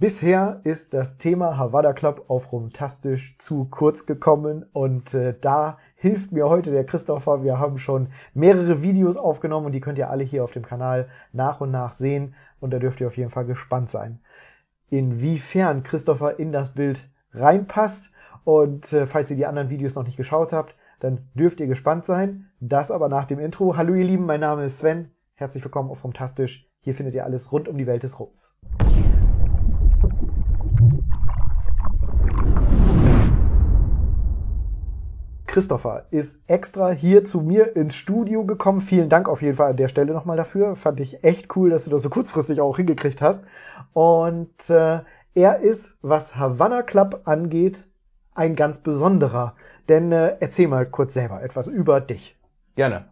Bisher ist das Thema Havana Club auf Rumtastisch zu kurz gekommen und äh, da hilft mir heute der Christopher. Wir haben schon mehrere Videos aufgenommen und die könnt ihr alle hier auf dem Kanal nach und nach sehen und da dürft ihr auf jeden Fall gespannt sein, inwiefern Christopher in das Bild reinpasst und äh, falls ihr die anderen Videos noch nicht geschaut habt, dann dürft ihr gespannt sein. Das aber nach dem Intro. Hallo ihr Lieben, mein Name ist Sven. Herzlich willkommen auf Rumtastisch. Hier findet ihr alles rund um die Welt des Rums. Christopher ist extra hier zu mir ins Studio gekommen. Vielen Dank auf jeden Fall an der Stelle nochmal dafür. Fand ich echt cool, dass du das so kurzfristig auch hingekriegt hast. Und äh, er ist, was Havana Club angeht, ein ganz besonderer. Denn äh, erzähl mal kurz selber etwas über dich. Gerne.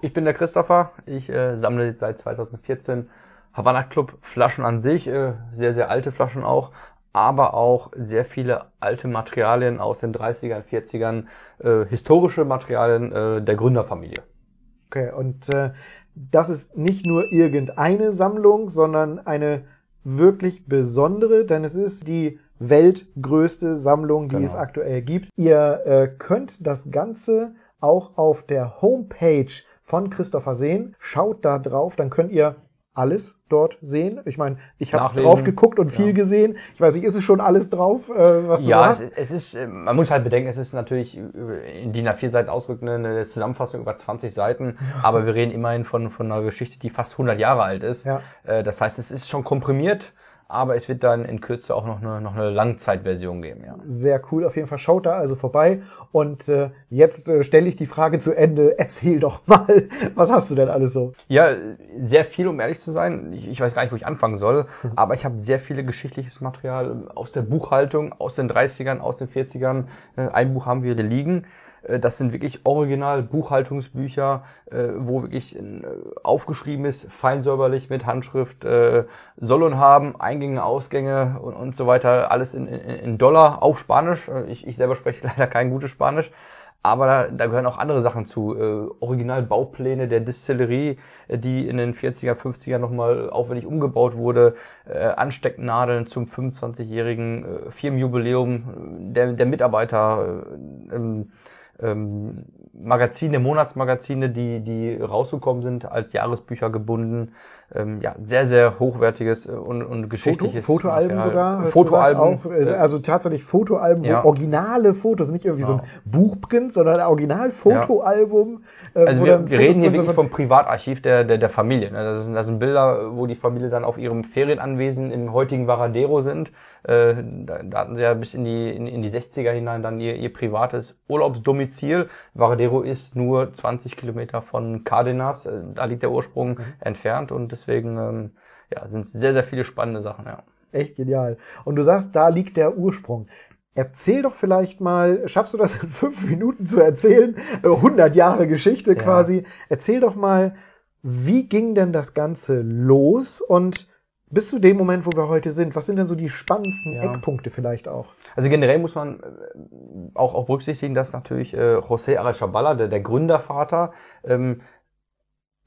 Ich bin der Christopher. Ich äh, sammle seit 2014 Havana Club Flaschen an sich, äh, sehr, sehr alte Flaschen auch, aber auch sehr viele alte Materialien aus den 30ern, 40ern, äh, historische Materialien äh, der Gründerfamilie. Okay, und äh, das ist nicht nur irgendeine Sammlung, sondern eine wirklich besondere, denn es ist die weltgrößte Sammlung, die genau. es aktuell gibt. Ihr äh, könnt das Ganze auch auf der Homepage von Christopher sehen. Schaut da drauf, dann könnt ihr alles dort sehen. Ich meine, ich habe drauf geguckt und viel ja. gesehen. Ich weiß nicht, ist es schon alles drauf, äh, was du ja, so hast? Ja, es, es, ist, äh, man muss halt bedenken, es ist natürlich in DIN A4 Seiten ausgedrückt eine Zusammenfassung über 20 Seiten, ja. aber wir reden immerhin von, von einer Geschichte, die fast 100 Jahre alt ist. Ja. Äh, das heißt, es ist schon komprimiert aber es wird dann in Kürze auch noch eine, noch eine Langzeitversion geben. Ja. Sehr cool, auf jeden Fall. Schaut da also vorbei. Und äh, jetzt äh, stelle ich die Frage zu Ende. Erzähl doch mal, was hast du denn alles so? Ja, sehr viel, um ehrlich zu sein. Ich, ich weiß gar nicht, wo ich anfangen soll, mhm. aber ich habe sehr viele geschichtliches Material aus der Buchhaltung, aus den 30ern, aus den 40ern. Äh, ein Buch haben wir hier liegen. Äh, das sind wirklich original Buchhaltungsbücher, äh, wo wirklich äh, aufgeschrieben ist, feinsäuberlich mit Handschrift, soll und haben, Eingänge, Ausgänge und, und so weiter, alles in, in, in Dollar auf Spanisch. Ich, ich selber spreche leider kein gutes Spanisch. Aber da, da gehören auch andere Sachen zu. Äh, Originalbaupläne der Distillerie, die in den 40er, 50er nochmal aufwendig umgebaut wurde. Äh, Anstecknadeln zum 25-jährigen äh, Firmenjubiläum der, der Mitarbeiter. Äh, ähm, ähm, Magazine, Monatsmagazine, die, die rausgekommen sind, als Jahresbücher gebunden. Ähm, ja, sehr, sehr hochwertiges und, und geschichtliches. Foto, Fotoalben Material. sogar? Fotoalben. Auch, also tatsächlich Fotoalben, ja. wo originale Fotos, nicht irgendwie genau. so ein Buchprint, sondern ein Original-Fotoalbum. Ja. Äh, also wir, wir reden hier wirklich so vom Privatarchiv der, der, der Familie. Ne? Das, sind, das sind Bilder, wo die Familie dann auf ihrem Ferienanwesen im heutigen Varadero sind. Äh, da, da hatten sie ja bis in die, in, in die 60er hinein dann ihr, ihr privates Urlaubsdomizil. Varadero ist nur 20 Kilometer von Cardenas, äh, da liegt der Ursprung mhm. entfernt und deswegen ähm, ja, sind sehr, sehr viele spannende Sachen, ja. Echt genial. Und du sagst, da liegt der Ursprung. Erzähl doch vielleicht mal, schaffst du das in fünf Minuten zu erzählen? 100 Jahre Geschichte ja. quasi. Erzähl doch mal, wie ging denn das Ganze los und bis zu dem Moment, wo wir heute sind, was sind denn so die spannendsten ja. Eckpunkte vielleicht auch? Also generell muss man äh, auch, auch berücksichtigen, dass natürlich äh, José Arechabala, der, der Gründervater, ähm,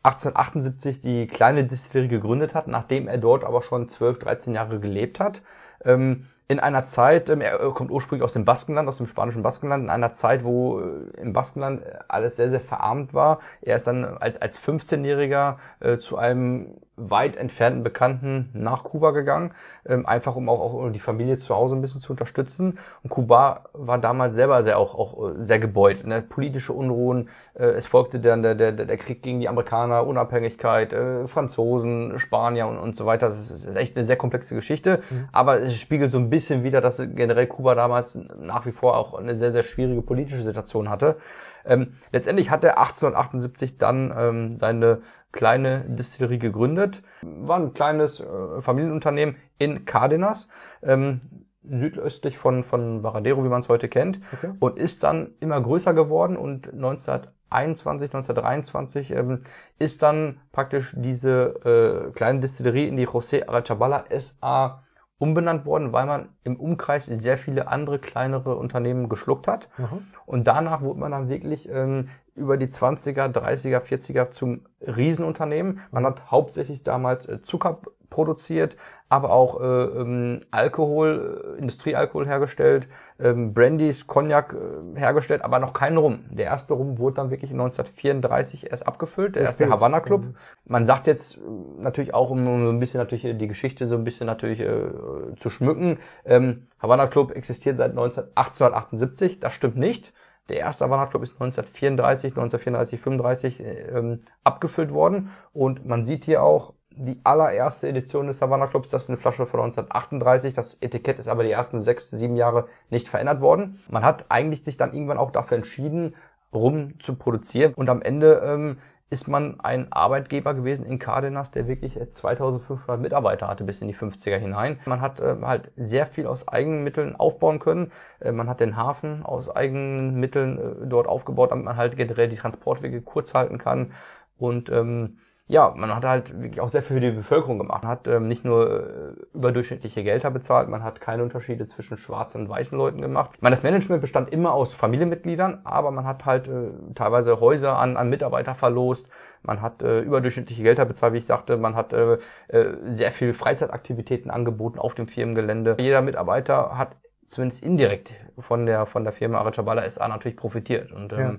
1878 die kleine Distillerie gegründet hat, nachdem er dort aber schon 12, 13 Jahre gelebt hat. Ähm, in einer Zeit, ähm, er kommt ursprünglich aus dem Baskenland, aus dem spanischen Baskenland, in einer Zeit, wo äh, im Baskenland alles sehr, sehr verarmt war. Er ist dann als, als 15-Jähriger äh, zu einem weit entfernten Bekannten nach Kuba gegangen, ähm, einfach um auch, auch die Familie zu Hause ein bisschen zu unterstützen. Und Kuba war damals selber sehr auch, auch äh, sehr gebeutelt. Ne? Politische Unruhen, äh, es folgte dann der, der, der Krieg gegen die Amerikaner, Unabhängigkeit, äh, Franzosen, Spanier und, und so weiter. Das ist echt eine sehr komplexe Geschichte, mhm. aber es spiegelt so ein bisschen wieder, dass generell Kuba damals nach wie vor auch eine sehr, sehr schwierige politische Situation hatte. Ähm, letztendlich hat er 1878 dann ähm, seine kleine Distillerie gegründet. War ein kleines äh, Familienunternehmen in Cardenas, ähm, südöstlich von, von Varadero, wie man es heute kennt, okay. und ist dann immer größer geworden und 1921, 1923 ähm, ist dann praktisch diese äh, kleine Distillerie in die José Arachabala SA umbenannt worden, weil man im Umkreis sehr viele andere kleinere Unternehmen geschluckt hat. Mhm. Und danach wurde man dann wirklich ähm, über die 20er, 30er, 40er zum Riesenunternehmen. Man hat hauptsächlich damals äh, Zucker produziert, aber auch äh, ähm, Alkohol, äh, Industriealkohol hergestellt, ähm, Brandys, Cognac äh, hergestellt, aber noch kein Rum. Der erste Rum wurde dann wirklich 1934 erst abgefüllt, der erste Havana Club. Mhm. Man sagt jetzt äh, natürlich auch, um, so ein bisschen natürlich die Geschichte so ein bisschen natürlich äh, zu schmücken, ähm, Havana Club existiert seit 19, 1878, das stimmt nicht. Der erste Havana Club ist 1934, 1934, 35 ähm, abgefüllt worden und man sieht hier auch die allererste Edition des Havana Clubs, das ist eine Flasche von 1938. Das Etikett ist aber die ersten sechs, sieben Jahre nicht verändert worden. Man hat eigentlich sich dann irgendwann auch dafür entschieden, Rum zu produzieren und am Ende ähm, ist man ein Arbeitgeber gewesen in Cardenas, der wirklich 2500 Mitarbeiter hatte bis in die 50er hinein. Man hat äh, halt sehr viel aus eigenen Mitteln aufbauen können. Äh, man hat den Hafen aus eigenen Mitteln äh, dort aufgebaut, damit man halt generell die Transportwege kurz halten kann. Und ähm, ja, man hat halt wirklich auch sehr viel für die Bevölkerung gemacht. Man hat ähm, nicht nur äh, überdurchschnittliche Gelder bezahlt, man hat keine Unterschiede zwischen schwarzen und weißen Leuten gemacht. Ich meine, das Management bestand immer aus Familienmitgliedern, aber man hat halt äh, teilweise Häuser an, an Mitarbeiter verlost. Man hat äh, überdurchschnittliche Gelder bezahlt, wie ich sagte. Man hat äh, äh, sehr viel Freizeitaktivitäten angeboten auf dem Firmengelände. Jeder Mitarbeiter hat zumindest indirekt von der von der Firma Arachabala SA natürlich profitiert. Und ähm, ja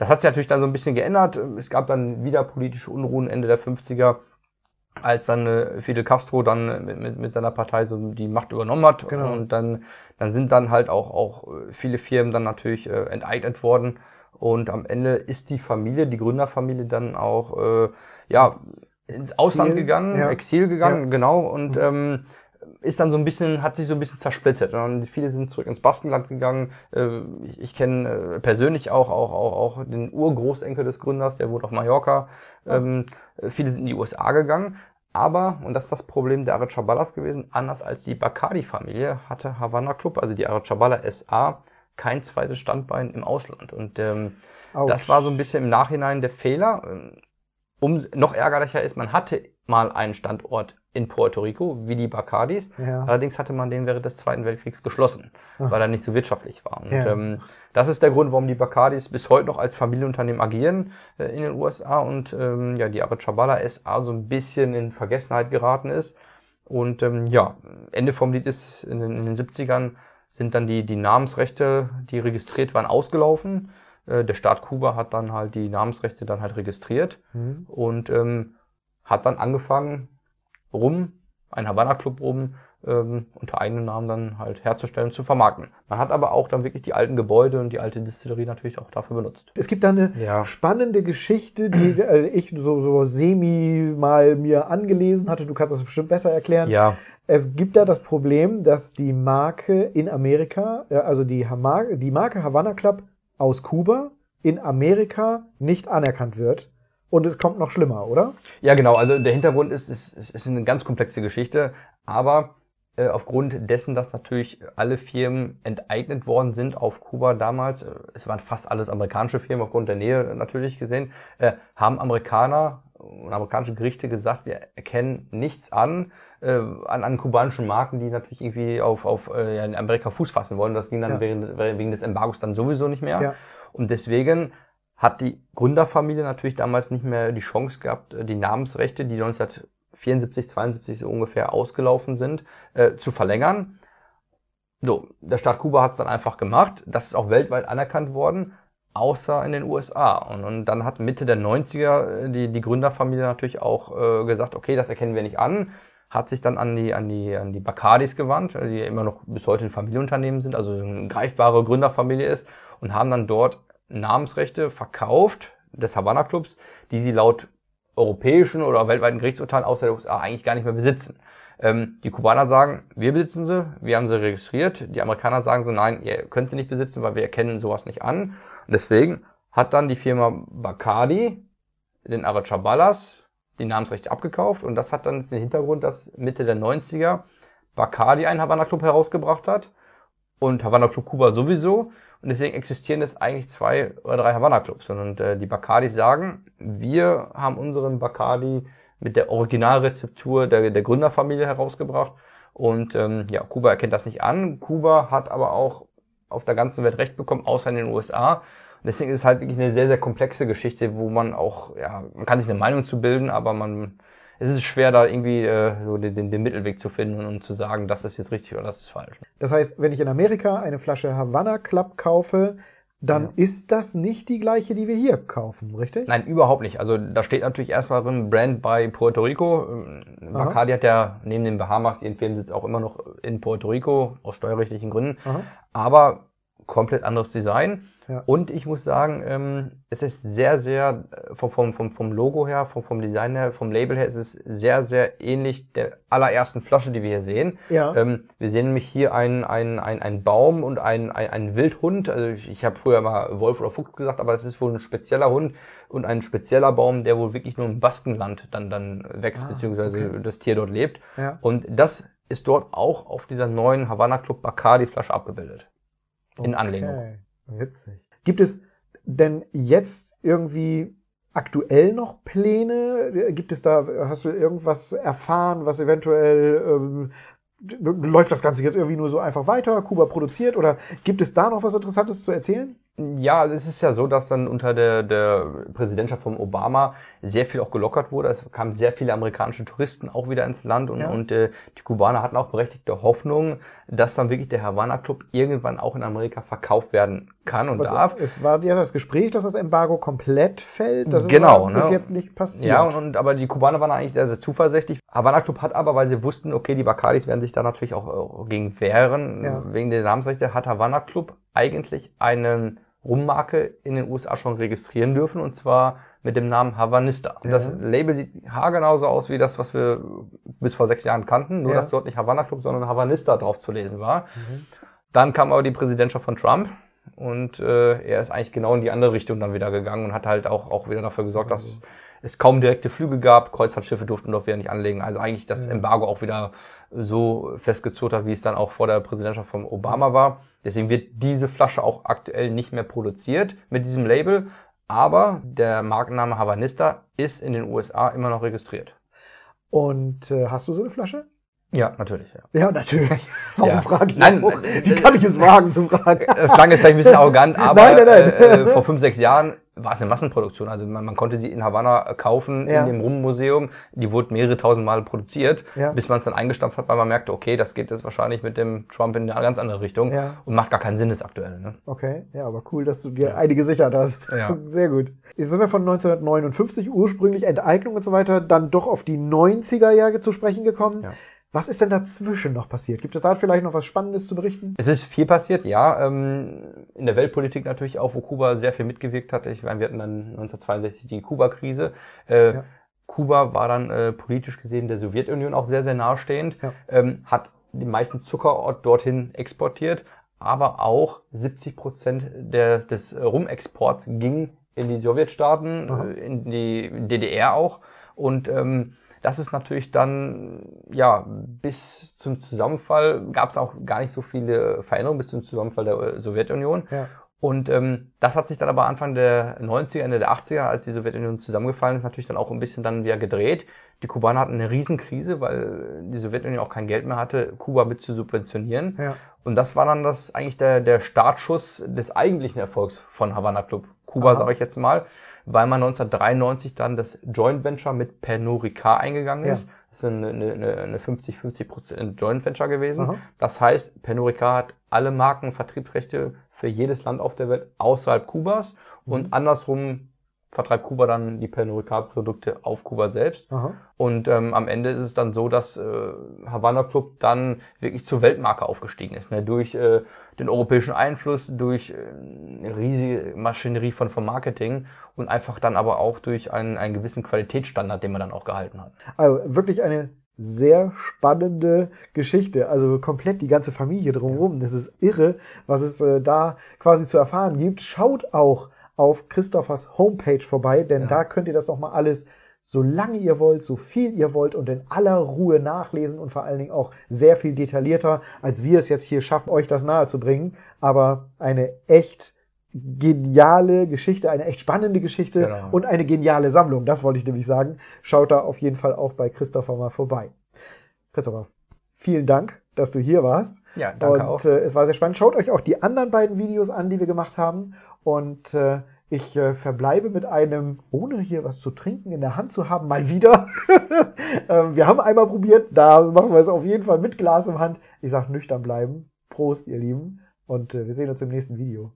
das hat sich natürlich dann so ein bisschen geändert. Es gab dann wieder politische Unruhen Ende der 50er, als dann äh, Fidel Castro dann mit, mit, mit seiner Partei so die Macht übernommen hat. Genau. Und dann, dann sind dann halt auch, auch viele Firmen dann natürlich äh, enteignet worden. Und am Ende ist die Familie, die Gründerfamilie dann auch äh, ja ins Ausland gegangen, ja. Exil gegangen, ja. genau. Und mhm. ähm, ist dann so ein bisschen, hat sich so ein bisschen zersplittert. Und viele sind zurück ins Baskenland gegangen. Äh, ich, ich kenne äh, persönlich auch, auch, auch, auch den Urgroßenkel des Gründers, der wohnt auf Mallorca. Ja. Ähm, viele sind in die USA gegangen. Aber, und das ist das Problem der Arechabalas gewesen, anders als die Bacardi-Familie hatte Havana Club, also die Arechabala SA, kein zweites Standbein im Ausland. Und ähm, das war so ein bisschen im Nachhinein der Fehler. Um noch ärgerlicher ist, man hatte mal einen Standort in Puerto Rico, wie die Bacardis. Ja. Allerdings hatte man den während des Zweiten Weltkriegs geschlossen, Ach. weil er nicht so wirtschaftlich war. Und ja. ähm, das ist der Grund, warum die Bacardis bis heute noch als Familienunternehmen agieren äh, in den USA und ähm, ja, die Arachabala SA so ein bisschen in Vergessenheit geraten ist. Und ähm, ja, Ende vom Lied ist in den, in den 70ern sind dann die, die Namensrechte, die registriert waren, ausgelaufen. Äh, der Staat Kuba hat dann halt die Namensrechte dann halt registriert mhm. und ähm, hat dann angefangen, Rum, ein Havana Club Rum, ähm, unter eigenen Namen dann halt herzustellen, zu vermarkten. Man hat aber auch dann wirklich die alten Gebäude und die alte Distillerie natürlich auch dafür benutzt. Es gibt da eine ja. spannende Geschichte, die äh, ich so, so semi mal mir angelesen hatte. Du kannst das bestimmt besser erklären. Ja. Es gibt da das Problem, dass die Marke in Amerika, also die, Hamar die Marke Havana Club aus Kuba in Amerika nicht anerkannt wird und es kommt noch schlimmer, oder? Ja, genau. Also der Hintergrund ist, es ist, ist eine ganz komplexe Geschichte, aber äh, aufgrund dessen, dass natürlich alle Firmen enteignet worden sind auf Kuba damals, äh, es waren fast alles amerikanische Firmen aufgrund der Nähe natürlich gesehen, äh, haben Amerikaner und amerikanische Gerichte gesagt, wir erkennen nichts an, äh, an, an kubanischen Marken, die natürlich irgendwie auf, auf äh, in Amerika Fuß fassen wollen. Das ging dann ja. wegen, wegen des Embargos dann sowieso nicht mehr. Ja. Und deswegen hat die Gründerfamilie natürlich damals nicht mehr die Chance gehabt, äh, die Namensrechte, die 1974, 72 so ungefähr ausgelaufen sind, äh, zu verlängern. So, der Staat Kuba hat es dann einfach gemacht. Das ist auch weltweit anerkannt worden, außer in den USA. Und, und dann hat Mitte der 90er äh, die, die Gründerfamilie natürlich auch äh, gesagt, okay, das erkennen wir nicht an. Hat sich dann an die, an die, an die Bacardis gewandt, die immer noch bis heute ein Familienunternehmen sind, also eine greifbare Gründerfamilie ist, und haben dann dort Namensrechte verkauft des Havana Clubs, die sie laut europäischen oder weltweiten Gerichtsurteilen außer der USA eigentlich gar nicht mehr besitzen. Ähm, die Kubaner sagen, wir besitzen sie, wir haben sie registriert. Die Amerikaner sagen so, nein, ihr könnt sie nicht besitzen, weil wir erkennen sowas nicht an. Und deswegen hat dann die Firma Bacardi den Arachabalas die Namensrechte abgekauft und das hat dann den Hintergrund, dass Mitte der 90er Bacardi einen Havana Club herausgebracht hat und Havana Club Kuba sowieso und deswegen existieren es eigentlich zwei oder drei Havanna-Clubs. Und äh, die Bacardis sagen, wir haben unseren Bacardi mit der Originalrezeptur der, der Gründerfamilie herausgebracht. Und ähm, ja, Kuba erkennt das nicht an. Kuba hat aber auch auf der ganzen Welt Recht bekommen, außer in den USA. Und deswegen ist es halt wirklich eine sehr, sehr komplexe Geschichte, wo man auch, ja, man kann sich eine Meinung zu bilden, aber man es ist schwer, da irgendwie äh, so den, den, den Mittelweg zu finden und zu sagen, das ist jetzt richtig oder das ist falsch. Das heißt, wenn ich in Amerika eine Flasche Havana Club kaufe, dann ja. ist das nicht die gleiche, die wir hier kaufen, richtig? Nein, überhaupt nicht. Also da steht natürlich erstmal drin Brand bei Puerto Rico. Bacardi hat ja neben den Bahamas ihren Firmensitz auch immer noch in Puerto Rico aus steuerrechtlichen Gründen. Aha. Aber komplett anderes Design. Ja. Und ich muss sagen, ähm, es ist sehr, sehr, äh, vom, vom, vom Logo her, vom, vom Design her, vom Label her, es ist sehr, sehr ähnlich der allerersten Flasche, die wir hier sehen. Ja. Ähm, wir sehen nämlich hier einen, einen, einen, einen Baum und einen, einen, einen Wildhund. Also ich, ich habe früher mal Wolf oder Fuchs gesagt, aber es ist wohl ein spezieller Hund und ein spezieller Baum, der wohl wirklich nur im Baskenland dann, dann wächst, ah, beziehungsweise okay. das Tier dort lebt. Ja. Und das ist dort auch auf dieser neuen Havana Club Bacardi Flasche abgebildet. In. Anlehnung. Witzig. Gibt es denn jetzt irgendwie aktuell noch Pläne? Gibt es da, hast du irgendwas erfahren, was eventuell ähm, läuft das Ganze jetzt irgendwie nur so einfach weiter? Kuba produziert oder gibt es da noch was Interessantes zu erzählen? Ja, also es ist ja so, dass dann unter der, der Präsidentschaft von Obama sehr viel auch gelockert wurde. Es kamen sehr viele amerikanische Touristen auch wieder ins Land und, ja. und äh, die Kubaner hatten auch berechtigte Hoffnung, dass dann wirklich der Havana Club irgendwann auch in Amerika verkauft werden kann und Was, darf. Es war ja das Gespräch, dass das Embargo komplett fällt. Das genau, ist bis ne? jetzt nicht passiert. Ja, und, und aber die Kubaner waren eigentlich sehr, sehr zuversichtlich. Havana Club hat aber, weil sie wussten, okay, die Bacardis werden sich da natürlich auch äh, gegen wehren, ja. wegen der Namensrechte, hat Havana Club eigentlich einen Rummarke in den USA schon registrieren dürfen und zwar mit dem Namen Havanista. Ja. das Label sieht haargenauso aus wie das, was wir bis vor sechs Jahren kannten, nur ja. dass dort nicht Havana Club, sondern Havanista drauf zu lesen war. Mhm. Dann kam aber die Präsidentschaft von Trump und äh, er ist eigentlich genau in die andere Richtung dann wieder gegangen und hat halt auch, auch wieder dafür gesorgt, dass mhm. Es kaum direkte Flüge gab, Kreuzfahrtschiffe durften dort wieder nicht anlegen. Also eigentlich das Embargo auch wieder so festgezurrt hat, wie es dann auch vor der Präsidentschaft von Obama war. Deswegen wird diese Flasche auch aktuell nicht mehr produziert mit diesem Label, aber der Markenname Havanista ist in den USA immer noch registriert. Und äh, hast du so eine Flasche? Ja, natürlich. Ja, ja natürlich. Warum ja. frage ich nein, auch? Wie kann ich es wagen zu fragen? Das klang jetzt vielleicht ein bisschen arrogant, aber nein, nein, nein. Äh, äh, vor fünf, sechs Jahren war es eine Massenproduktion. Also man, man konnte sie in Havanna kaufen, ja. in dem Rum-Museum. Die wurde mehrere tausend Mal produziert, ja. bis man es dann eingestampft hat, weil man merkte, okay, das geht jetzt wahrscheinlich mit dem Trump in eine ganz andere Richtung ja. und macht gar keinen Sinn das aktuell. Ne? Okay, ja, aber cool, dass du dir einige sichert hast. Ja. Sehr gut. Jetzt sind wir von 1959 ursprünglich Enteignung und so weiter, dann doch auf die 90er Jahre zu sprechen gekommen. Was ist denn dazwischen noch passiert? Gibt es da vielleicht noch was Spannendes zu berichten? Es ist viel passiert, ja. Ähm, in der Weltpolitik natürlich auch, wo Kuba sehr viel mitgewirkt hat. Ich meine, wir hatten dann 1962 die Kuba-Krise. Äh, ja. Kuba war dann äh, politisch gesehen der Sowjetunion auch sehr, sehr nahestehend, ja. ähm, hat den meisten Zuckerort dorthin exportiert, aber auch 70 Prozent des, des Rumexports ging in die Sowjetstaaten, Aha. in die DDR auch. Und ähm, das ist natürlich dann, ja, bis zum Zusammenfall gab es auch gar nicht so viele Veränderungen bis zum Zusammenfall der äh, Sowjetunion. Ja. Und ähm, das hat sich dann aber Anfang der 90er, Ende der 80er, als die Sowjetunion zusammengefallen ist, natürlich dann auch ein bisschen dann wieder gedreht. Die Kubaner hatten eine Riesenkrise, weil die Sowjetunion auch kein Geld mehr hatte, Kuba mit zu subventionieren. Ja. Und das war dann das eigentlich der, der Startschuss des eigentlichen Erfolgs von Havana Club. Kuba, sage ich jetzt mal weil man 1993 dann das Joint Venture mit Pernod Ricard eingegangen ist. Ja. Das ist eine, eine, eine 50-50% Joint Venture gewesen. Aha. Das heißt, Pernod Ricard hat alle Marken Vertriebsrechte für jedes Land auf der Welt außerhalb Kubas mhm. und andersrum vertreibt Kuba dann die Pernod Ricard Produkte auf Kuba selbst. Aha. Und ähm, am Ende ist es dann so, dass äh, Havana Club dann wirklich zur Weltmarke aufgestiegen ist. Ne? Durch äh, den europäischen Einfluss, durch äh, eine riesige Maschinerie von, von Marketing und einfach dann aber auch durch einen, einen gewissen Qualitätsstandard, den man dann auch gehalten hat. Also wirklich eine sehr spannende Geschichte. Also komplett die ganze Familie drumherum. Das ist irre, was es äh, da quasi zu erfahren gibt. Schaut auch auf Christophers Homepage vorbei, denn ja. da könnt ihr das nochmal alles so lange ihr wollt, so viel ihr wollt und in aller Ruhe nachlesen und vor allen Dingen auch sehr viel detaillierter, als wir es jetzt hier schaffen, euch das nahe zu bringen. Aber eine echt geniale Geschichte, eine echt spannende Geschichte genau. und eine geniale Sammlung. Das wollte ich nämlich sagen. Schaut da auf jeden Fall auch bei Christopher mal vorbei. Christopher, vielen Dank, dass du hier warst. Ja, danke und, auch. Äh, es war sehr spannend. Schaut euch auch die anderen beiden Videos an, die wir gemacht haben. Und äh, Ich äh, verbleibe mit einem, ohne hier was zu trinken in der Hand zu haben, mal wieder. ähm, wir haben einmal probiert, da machen wir es auf jeden Fall mit Glas im Hand. Ich sag nüchtern bleiben. Prost, ihr Lieben. Und äh, wir sehen uns im nächsten Video.